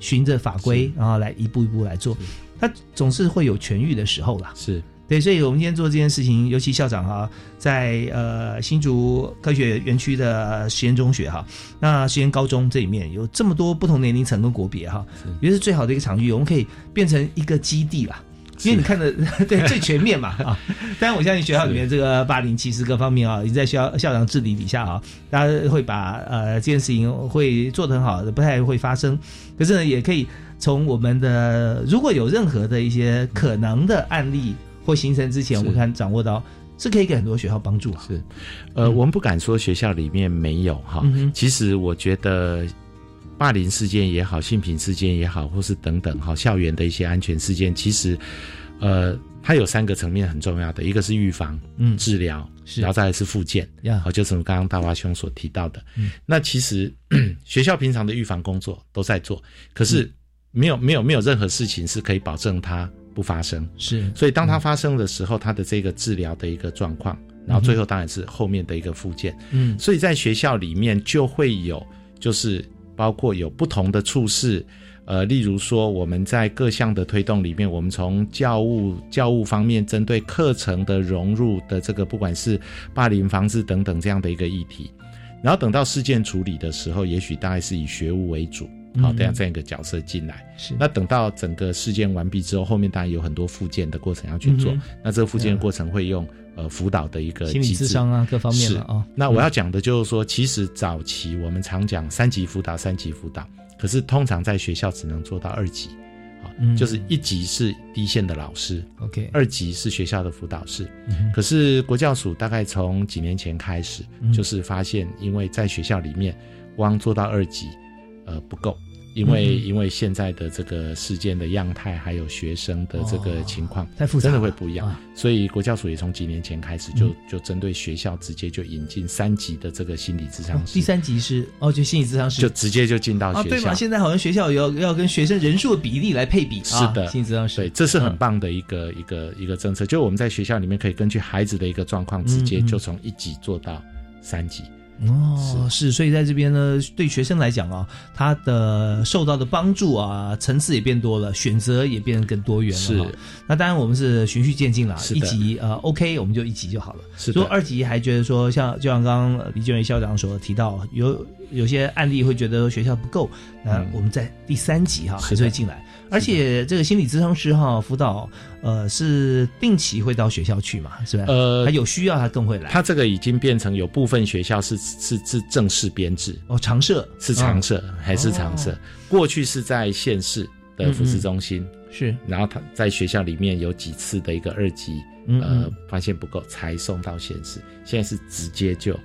循着法规，然后来一步一步来做，它总是会有痊愈的时候啦。是对，所以我们今天做这件事情，尤其校长哈，在呃新竹科学园区的实验中学哈，那实验高中这里面有这么多不同年龄层跟国别哈，我觉得是最好的一个场域，我们可以变成一个基地啦。因为你看的 对最全面嘛 啊，当然我相信学校里面这个霸凌歧视各方面啊，已经在校校长治理底下啊，大家会把呃这件事情会做得很好的，不太会发生。可是呢，也可以从我们的如果有任何的一些可能的案例或形成之前，我们看掌握到是可以给很多学校帮助啊。是，呃，我们不敢说学校里面没有哈，嗯其实我觉得。霸凌事件也好，性平事件也好，或是等等哈，校园的一些安全事件，其实，呃，它有三个层面很重要的，一个是预防，嗯。治疗，然后再来是复健，呀。好，就是我们刚刚大华兄所提到的。嗯。那其实 学校平常的预防工作都在做，可嗯。是没有没有没有任何事情是可以保证它不发生。是，所以当它发生的时候，它的这个治疗的一个状况，然后最后当然是后面的一个附件。嗯所以在学校里面就会有，就是包括有不同的处事，呃，例如说我们在各项的推动里面，我们从教务教务方面针对课程的融入的这个，不管是霸凌防治等等这样的一个议题，然后等到事件处理的时候，也许大概是以学务为主。好，嗯。这样这样一个角色进来，是。那等到整个事件完毕之后，后面当然有很多复健的过程要去做。嗯那这个复健的过程会用呃辅导的一个心理智商啊各方面啊那我要讲的就是说，其实早期我们常讲三级辅导，三级辅导，可是通常在学校只能做到二级，好、嗯。就是一级是第一线的老师 OK 二级是学校的辅导室。嗯可是国教署大概从几年前开始，嗯。就是发现，因为在学校里面光做到二级，呃不够。因为、嗯因为现在的这个事件的样态，还有学生的这个情况，太复杂真的会不一样。啊所以国教署也从几年前开始就、嗯就针对学校直接就引进三级的这个心理咨商师，哦第三级是哦，就心理咨商师就直接就进到啊，学校。对嘛？现在好像学校要要跟学生人数的比例来配比，是的，啊、心理咨商师对，这是很嗯棒的一个、一个一个政策。就我们在学校里面可以根据孩子的一个状况，直接就从一级做到三级。哦，是，所以在这边呢，对学生来讲啊，他的受到的帮助啊，层次也变多了，选择也变得更多元了。是，那当然我们是循序渐进啦，一级呃 OK，我们就一级就好了。是如果二级还觉得说，像就像刚刚呃李俊伟校长所提到，有有些案例会觉得学校不够，那嗯我们在第三级哈还是会进来。而且这个心理咨商师哈辅导，呃，是定期会到学校去嘛，是吧？呃他有需要他更会来。他这个已经变成有部分学校是是是正式编制。哦，常设。是常设、嗯还是常设？哦。过去是在县市的福祉中心，是，然后他在学校里面有几次的一个二级，呃，发现不够才送到县市，现在是直接就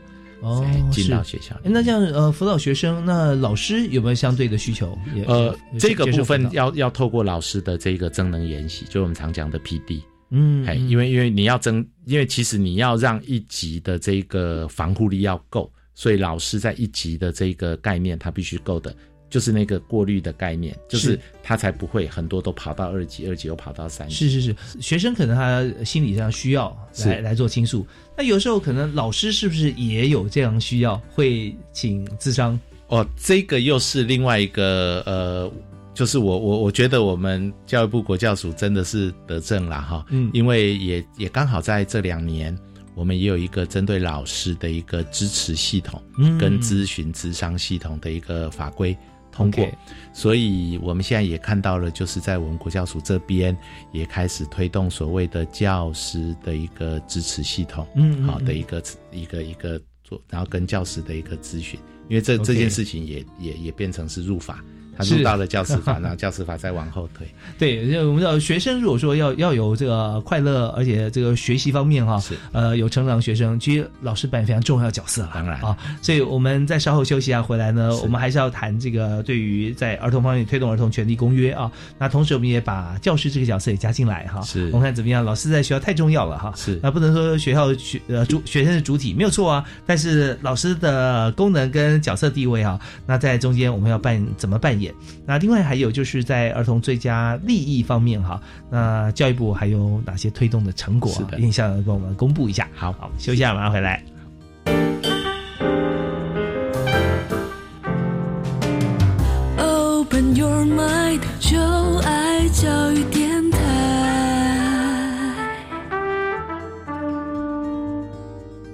哦进到学校那这样呃，辅导学生，那老师有没有相对的需求？呃，这个部分要要透过老师的这个增能研习，就我们常讲的 PD。嗯哎，因为因为你要增，因为其实你要让一级的这个防护力要够，所以老师在一级的这个概念，他必须够的，就是那个过滤的概念，就是是他才不会很多都跑到二级，二级又跑到三级。是是是，学生可能他心理上需要是。来来做倾诉，那有时候可能老师是不是也有这样需要，会请咨商？哦，这个又是另外一个呃，就是我我我觉得我们教育部国教署真的是得正了哈，嗯。因为也也刚好在这两年，我们也有一个针对老师的一个支持系统，嗯。跟咨询咨商系统的一个法规通过。所以我们现在也看到了，就是在我们国教署这边也开始推动所谓的教师的一个支持系统，嗯嗯嗯。好的一个一个一个做，然后跟教师的一个咨询，因为这这件事情也也也变成是入法，他是入到了教师法，然后 教师法再往后推。对，因为我们知道学生如果说要要有这个快乐，而且这个学习方面哈，呃，有成长的学生，其实老师扮演非常重要的角色了。当然啊，所以我们在稍后休息一下回来呢，我们还是要谈这个对于在儿童方面推动儿童权利公约啊。那同时我们也把教师这个角色也加进来哈。是我们看怎么样？老师在学校太重要了哈。是那不能说学校学呃主学生是主体没有错啊，但是老师的功能跟角色地位啊，那在中间我们要扮怎么扮演？那另外还有就是在儿童最佳利益方面哈，那教育部还有哪些推动的成果、啊？是的印象跟我们公布一下。好，好，休息一下，马上回来。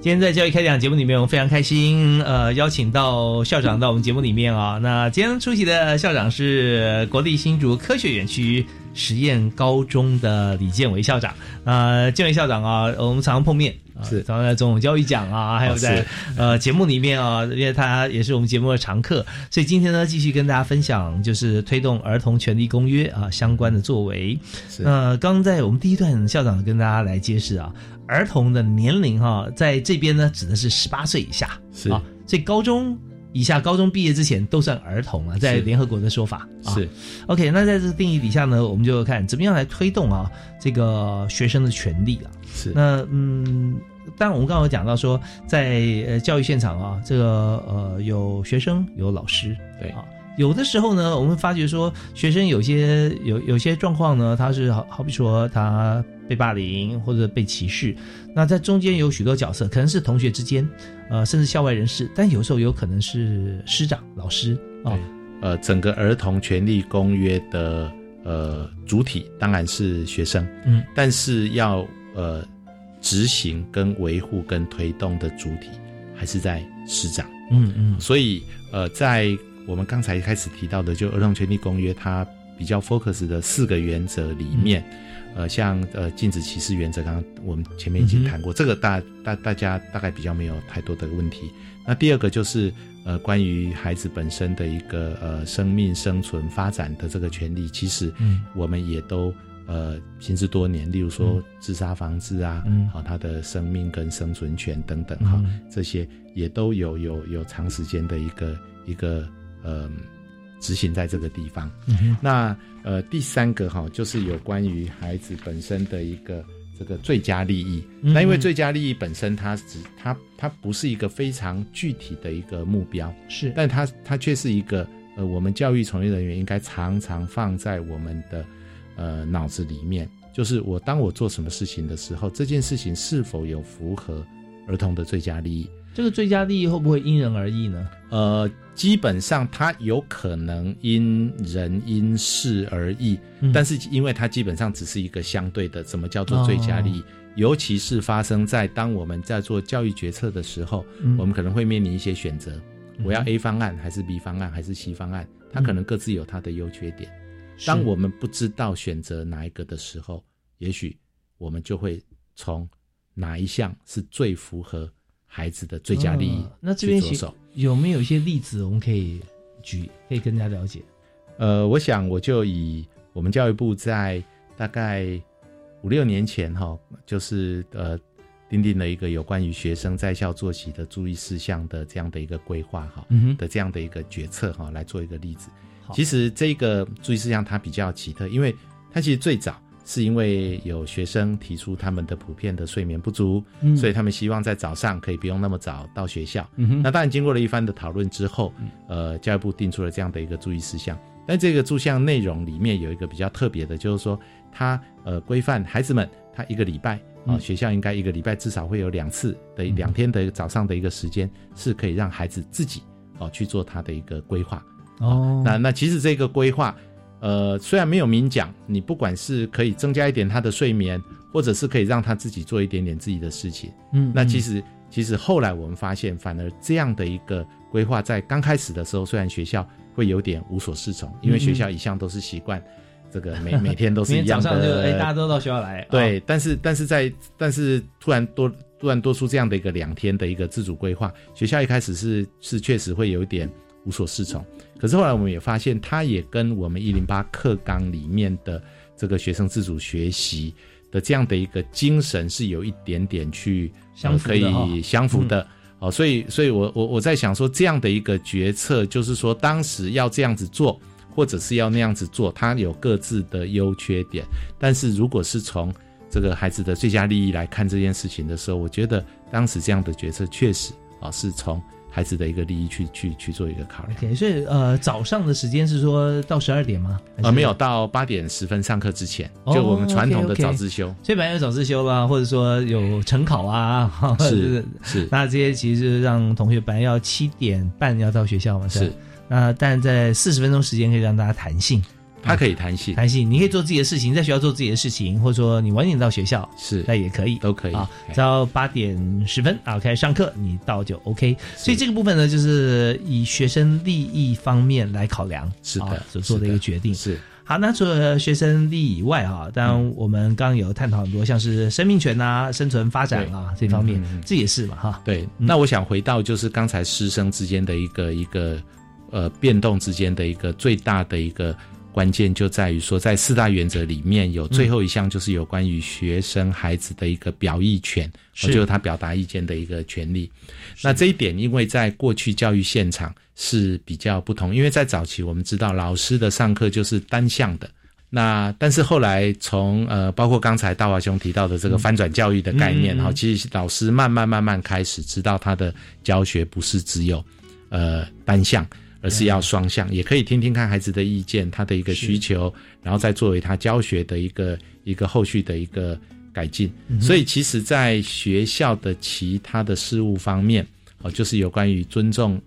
今天在教育开讲节目里面，我们非常开心，呃，邀请到校长到我们节目里面啊。那今天出席的校长是国立新竹科学园区实验高中的李建伟校长。呃，建伟校长啊，我们常常碰面。啊是常常在总统教育奖啊，还有在、是呃节目里面啊，因为他也是我们节目的常客，所以今天呢，继续跟大家分享就是推动儿童权利公约啊相关的作为。是那刚在我们第一段，校长跟大家来揭示啊，儿童的年龄哈、在这边呢指的是十八岁以下，是啊，所以高中以下，高中毕业之前都算儿童啊，在联合国的说法啊。是 OK，那在这个定义底下呢，我们就看怎么样来推动啊这个学生的权利啊。是那嗯，当然我们刚刚有讲到说，在呃教育现场啊，这个呃有学生有老师，对啊。有的时候呢，我们发觉说，学生有些有有些状况呢，他是好好比说他被霸凌或者被歧视，那在中间有许多角色，可能是同学之间，呃，甚至校外人士，但有时候有可能是师长、老师啊，呃，整个儿童权利公约的呃主体当然是学生，嗯，但是要呃执行跟维护跟推动的主体还是在师长，嗯嗯，所以呃，在我们刚才开始提到的，就儿童权利公约，它比较 focus 的四个原则里面，呃，像呃禁止歧视原则，刚刚我们前面已经谈过，这个大大大家大概比较没有太多的问题。那第二个就是呃关于孩子本身的一个呃生命生存发展的这个权利，其实嗯。我们也都。呃，行之多年，例如说自杀防治啊，嗯。好、他的生命跟生存权等等，哈、嗯。这些也都有有有长时间的一个一个呃执行在这个地方。嗯那呃第三个哈、就是有关于孩子本身的一个这个最佳利益。嗯那因为最佳利益本身它只它它不是一个非常具体的一个目标，是，但它它却是一个呃我们教育从业人员应该常常放在我们的呃脑子里面，就是我当我做什么事情的时候，这件事情是否有符合儿童的最佳利益。这个最佳利益会不会因人而异呢？呃，基本上它有可能因人因事而异，嗯。但是因为它基本上只是一个相对的，什么叫做最佳利益？尤其是发生在当我们在做教育决策的时候，嗯。我们可能会面临一些选择，我要嗯 A 方案还是 B 方案还是 C 方案，它嗯可能各自有它的优缺点。是。当我们不知道选择哪一个的时候，也许我们就会从哪一项是最符合孩子的最佳利益嗯那这边。有没有一些例子我们可以举，可以跟大家了解？呃，我想我就以我们教育部在大概五六年前哈，就是呃订定了一个有关于学生在校作息的注意事项的这样的一个规划哈，的这样的一个决策哈，来做一个例子。其实这个注意事项它比较奇特，因为它其实最早是因为有学生提出他们的普遍的睡眠不足，所以他们希望在早上可以不用那么早到学校。那当然经过了一番的讨论之后，呃，教育部定出了这样的一个注意事项。但这个注项内容里面有一个比较特别的，就是说它呃规范孩子们他一个礼拜啊学校应该一个礼拜至少会有两次的两天的早上的一个时间是可以让孩子自己哦去做他的一个规划哦。那那其实这个规划呃虽然没有明讲，你不管是可以增加一点他的睡眠，或者是可以让他自己做一点点自己的事情，嗯，那其实其实后来我们发现，反而这样的一个规划在刚开始的时候，虽然学校会有点无所适从，因为学校一向都是习惯这个每 每天都是一样的，哎，大家都到学校来。对，但是但是在但是突然多突然多出这样的一个两天的一个自主规划，学校一开始是是确实会有一点无所适从。可是后来我们也发现，它也跟我们一零八课纲里面的这个学生自主学习的这样的一个精神是有一点点去相可以相符的。哦，所以，所以我我我在想说，这样的一个决策，就是说，当时要这样子做，或者是要那样子做，它有各自的优缺点。但是如果是从这个孩子的最佳利益来看这件事情的时候，我觉得当时这样的决策确实啊，是从。孩子的一个利益去去去做一个考量。所以呃，早上的时间是说到十二点吗？呃，没有到八点十分上课之前，就我们传统的早自修。所以本来有早自修啦，或者说有晨考啊，是是。那这些其实让同学本来要七点半要到学校嘛，是。那但在四十分钟时间可以让大家弹性。它可以弹性，弹性，你可以做自己的事情，在学校做自己的事情，或者说你晚点到学校是，那也可以，都可以啊。只要八点十分啊开始上课，你到就 OK。所以这个部分呢，就是以学生利益方面来考量，是的，所做的一个决定。是好，那除了学生利益以外啊，当然我们刚刚有探讨很多，像是生命权啊、生存发展啊这方面，这也是嘛哈。对，那我想回到就是刚才师生之间的一个一个呃变动之间的一个最大的一个。关键就在于说，在四大原则里面有最后一项，就是有关于学生孩子的一个表意权，就是他表达意见的一个权利。那这一点，因为在过去教育现场是比较不同，因为在早期我们知道老师的上课就是单向的，那但是后来从呃，包括刚才大华兄提到的这个翻转教育的概念，哈，其实老师慢慢慢慢开始知道他的教学不是只有呃单向。而是要双向，也可以听听看孩子的意见，他的一个需求，然后再作为他教学的一个一个后续的一个改进。所以，其实，在学校的其他的事务方面，哦，就是有关于尊重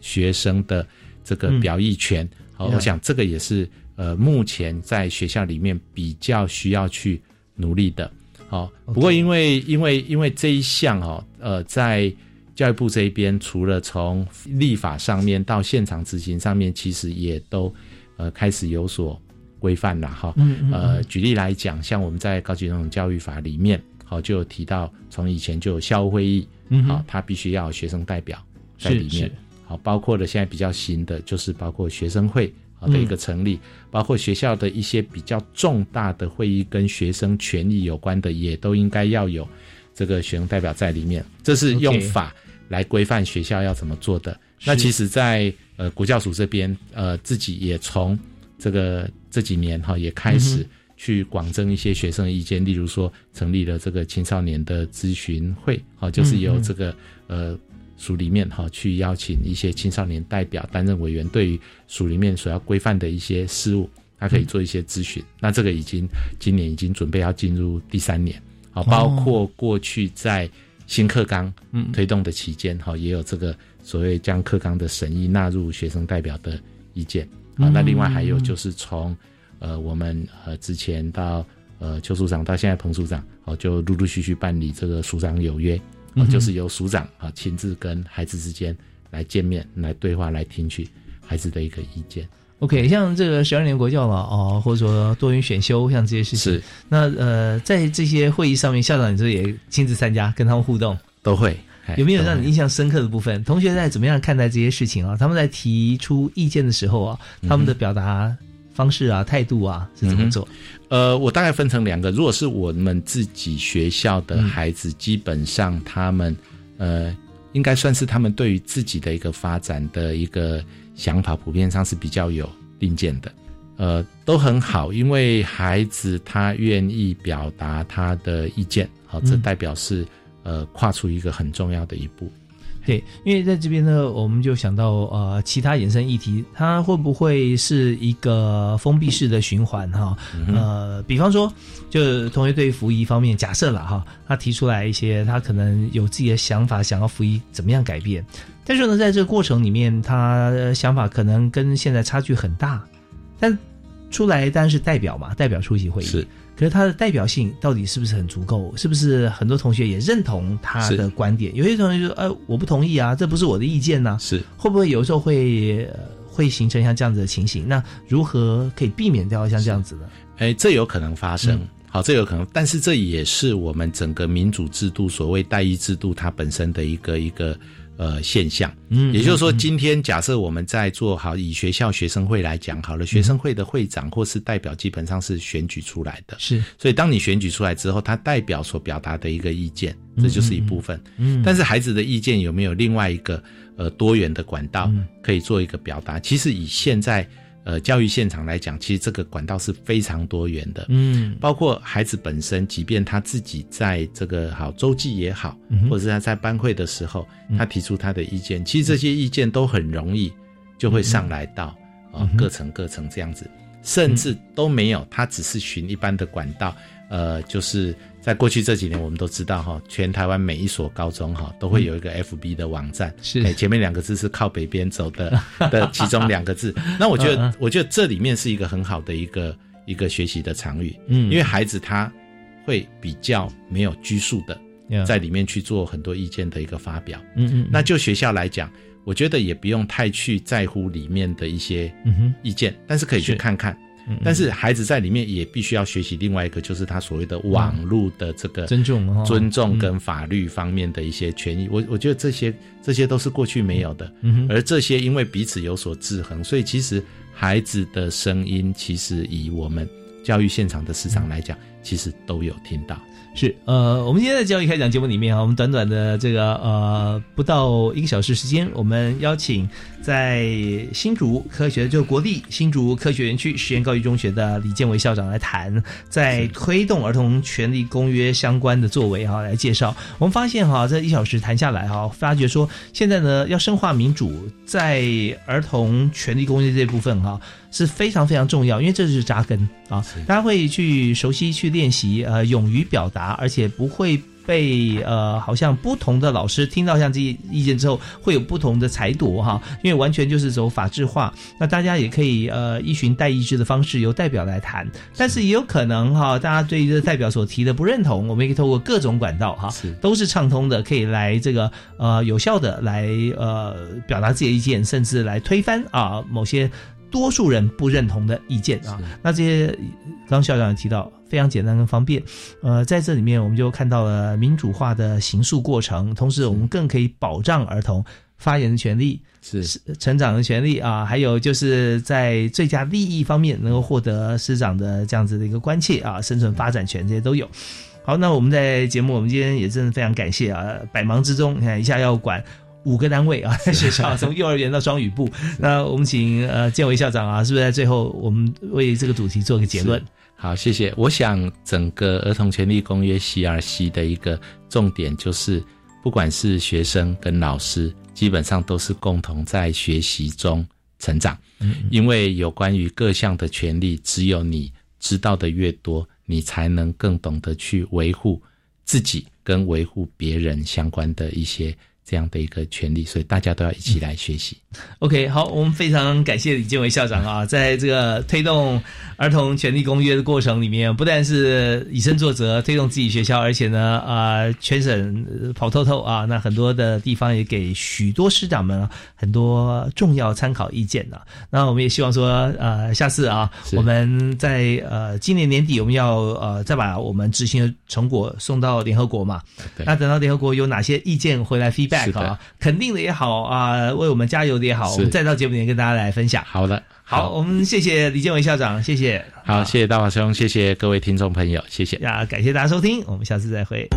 学生的这个表意权。好，我想这个也是呃，目前在学校里面比较需要去努力的。好，不过因为因为因为这一项哦，呃，在教育部这一边，除了从立法上面到现场执行上面，其实也都呃开始有所规范了哈。呃，举例来讲，像我们在高级中等教育法里面，好就有提到，从以前就有校务会议，好，他必须要有学生代表在里面。好，包括了现在比较新的，就是包括学生会好的一个成立，包括学校的一些比较重大的会议跟学生权益有关的，也都应该要有这个学生代表在里面。这是用法。来规范学校要怎么做的？那其实，在呃国教署这边，呃自己也从这个这几年哈，也开始去广征一些学生的意见，例如说成立了这个青少年的咨询会，哈，就是由这个呃署里面哈去邀请一些青少年代表担任委员，对于署里面所要规范的一些事务，他可以做一些咨询。那这个已经今年已经准备要进入第三年，好，包括过去在。新课纲推动的期间，哈，也有这个所谓将课纲的审议纳入学生代表的意见啊。那另外还有就是从呃我们呃之前到呃邱署长到现在彭署长，哦，就陆陆续续办理这个署长有约，就是由署长啊亲自跟孩子之间来见面、来对话、来听取孩子的一个意见。OK，像这个十二年国教嘛，哦，或者说多元选修，像这些事情，是。那呃，在这些会议上面，校长你这也亲自参加，跟他们互动，都会。有没有让你印象深刻的部分？同学在怎么样看待这些事情啊？他们在提出意见的时候啊，他们的表达方式啊、态度啊是怎么做？呃，我大概分成两个，如果是我们自己学校的孩子，基本上他们呃，应该算是他们对于自己的一个发展的一个想法，普遍上是比较有定见的。呃，都很好，因为孩子他愿意表达他的意见，好，这代表是呃跨出一个很重要的一步。对，因为在这边呢，我们就想到呃，其他衍生议题，它会不会是一个封闭式的循环哈？呃，比方说，就同学对于服役方面，假设了哈，他提出来一些，他可能有自己的想法，想要服役怎么样改变，但是呢，在这个过程里面，他想法可能跟现在差距很大，但出来当然是代表嘛，代表出席会议是。可是他的代表性到底是不是很足够？是不是很多同学也认同他的观点？有些同学就说：“呃，我不同意啊，这不是我的意见呢。”是会不会有时候会会形成像这样子的情形？那如何可以避免掉像这样子的？哎，这有可能发生。好，这有可能，但是这也是我们整个民主制度所谓代议制度它本身的一个一个。呃，现象，嗯，也就是说，今天假设我们在做好以学校学生会来讲好了，学生会的会长或是代表基本上是选举出来的，是，所以当你选举出来之后，他代表所表达的一个意见，这就是一部分，嗯，但是孩子的意见有没有另外一个呃多元的管道可以做一个表达？其实以现在。呃，教育现场来讲，其实这个管道是非常多元的，嗯，包括孩子本身，即便他自己在这个好周记也好，或者是他在班会的时候，他提出他的意见，其实这些意见都很容易就会上来到啊各层各层这样子，甚至都没有，他只是循一般的管道，呃，就是。在过去这几年，我们都知道哈，全台湾每一所高中哈都会有一个 FB 的网站，是。前面两个字是靠北边走的 的其中两个字。那我觉得，我觉得这里面是一个很好的一个一个学习的场域，嗯，因为孩子他会比较没有拘束的在里面去做很多意见的一个发表，嗯嗯。那就学校来讲，我觉得也不用太去在乎里面的一些意见，但是可以去看看。但是孩子在里面也必须要学习另外一个，就是他所谓的网络的这个尊重、尊重跟法律方面的一些权益。我我觉得这些这些都是过去没有的，而这些因为彼此有所制衡，所以其实孩子的声音，其实以我们教育现场的市场来讲，其实都有听到。是呃，我们今天在教育开讲节目里面啊，我们短短的这个呃不到一个小时时间，我们邀请在新竹科学就国立新竹科学园区实验高级中学的李建伟校长来谈，在推动儿童权利公约相关的作为哈，来介绍。我们发现哈，这一小时谈下来哈，发觉说现在呢要深化民主，在儿童权利公约这部分哈。是非常非常重要，因为这就是扎根啊，大家会去熟悉、去练习，呃，勇于表达，而且不会被呃，好像不同的老师听到像这些意见之后，会有不同的裁夺哈，因为完全就是走法制化。那大家也可以呃，依循代议制的方式，由代表来谈，但是也有可能哈，大家对这代表所提的不认同，我们也可以透过各种管道哈，都是畅通的，可以来这个呃，有效的来呃，表达自己的意见，甚至来推翻啊某些。多数人不认同的意见啊，那这些刚校长也提到非常简单跟方便，呃，在这里面我们就看到了民主化的行诉过程，同时我们更可以保障儿童发言的权利、是成长的权利啊，还有就是在最佳利益方面能够获得师长的这样子的一个关切啊，生存发展权这些都有。好，那我们在节目，我们今天也真的非常感谢啊，百忙之中你看一下要管。五个单位啊，在学校从幼儿园到双语部，那我们请呃建伟校长啊，是不是在最后我们为这个主题做个结论？好，谢谢。我想整个儿童权利公约 CRC 的一个重点就是，不管是学生跟老师，基本上都是共同在学习中成长。嗯，因为有关于各项的权利，只有你知道的越多，你才能更懂得去维护自己跟维护别人相关的一些。这样的一个权利，所以大家都要一起来学习。OK，好，我们非常感谢李建伟校长啊，在这个推动儿童权利公约的过程里面，不但是以身作则推动自己学校，而且呢，啊，全省跑透透啊，那很多的地方也给许多师长们很多重要参考意见啊。那我们也希望说，呃，下次啊，我们在呃今年年底，我们要呃再把我们执行的成果送到联合国嘛。那等到联合国有哪些意见回来 feedback。Feedback 啊，肯定的也好啊，为我们加油的也好，我们再到节目里面跟大家来分享。好的，好，我们谢谢李建伟校长，谢谢。好，谢谢大华兄，谢谢各位听众朋友，谢谢。啊，感谢大家收听，我们下次再会。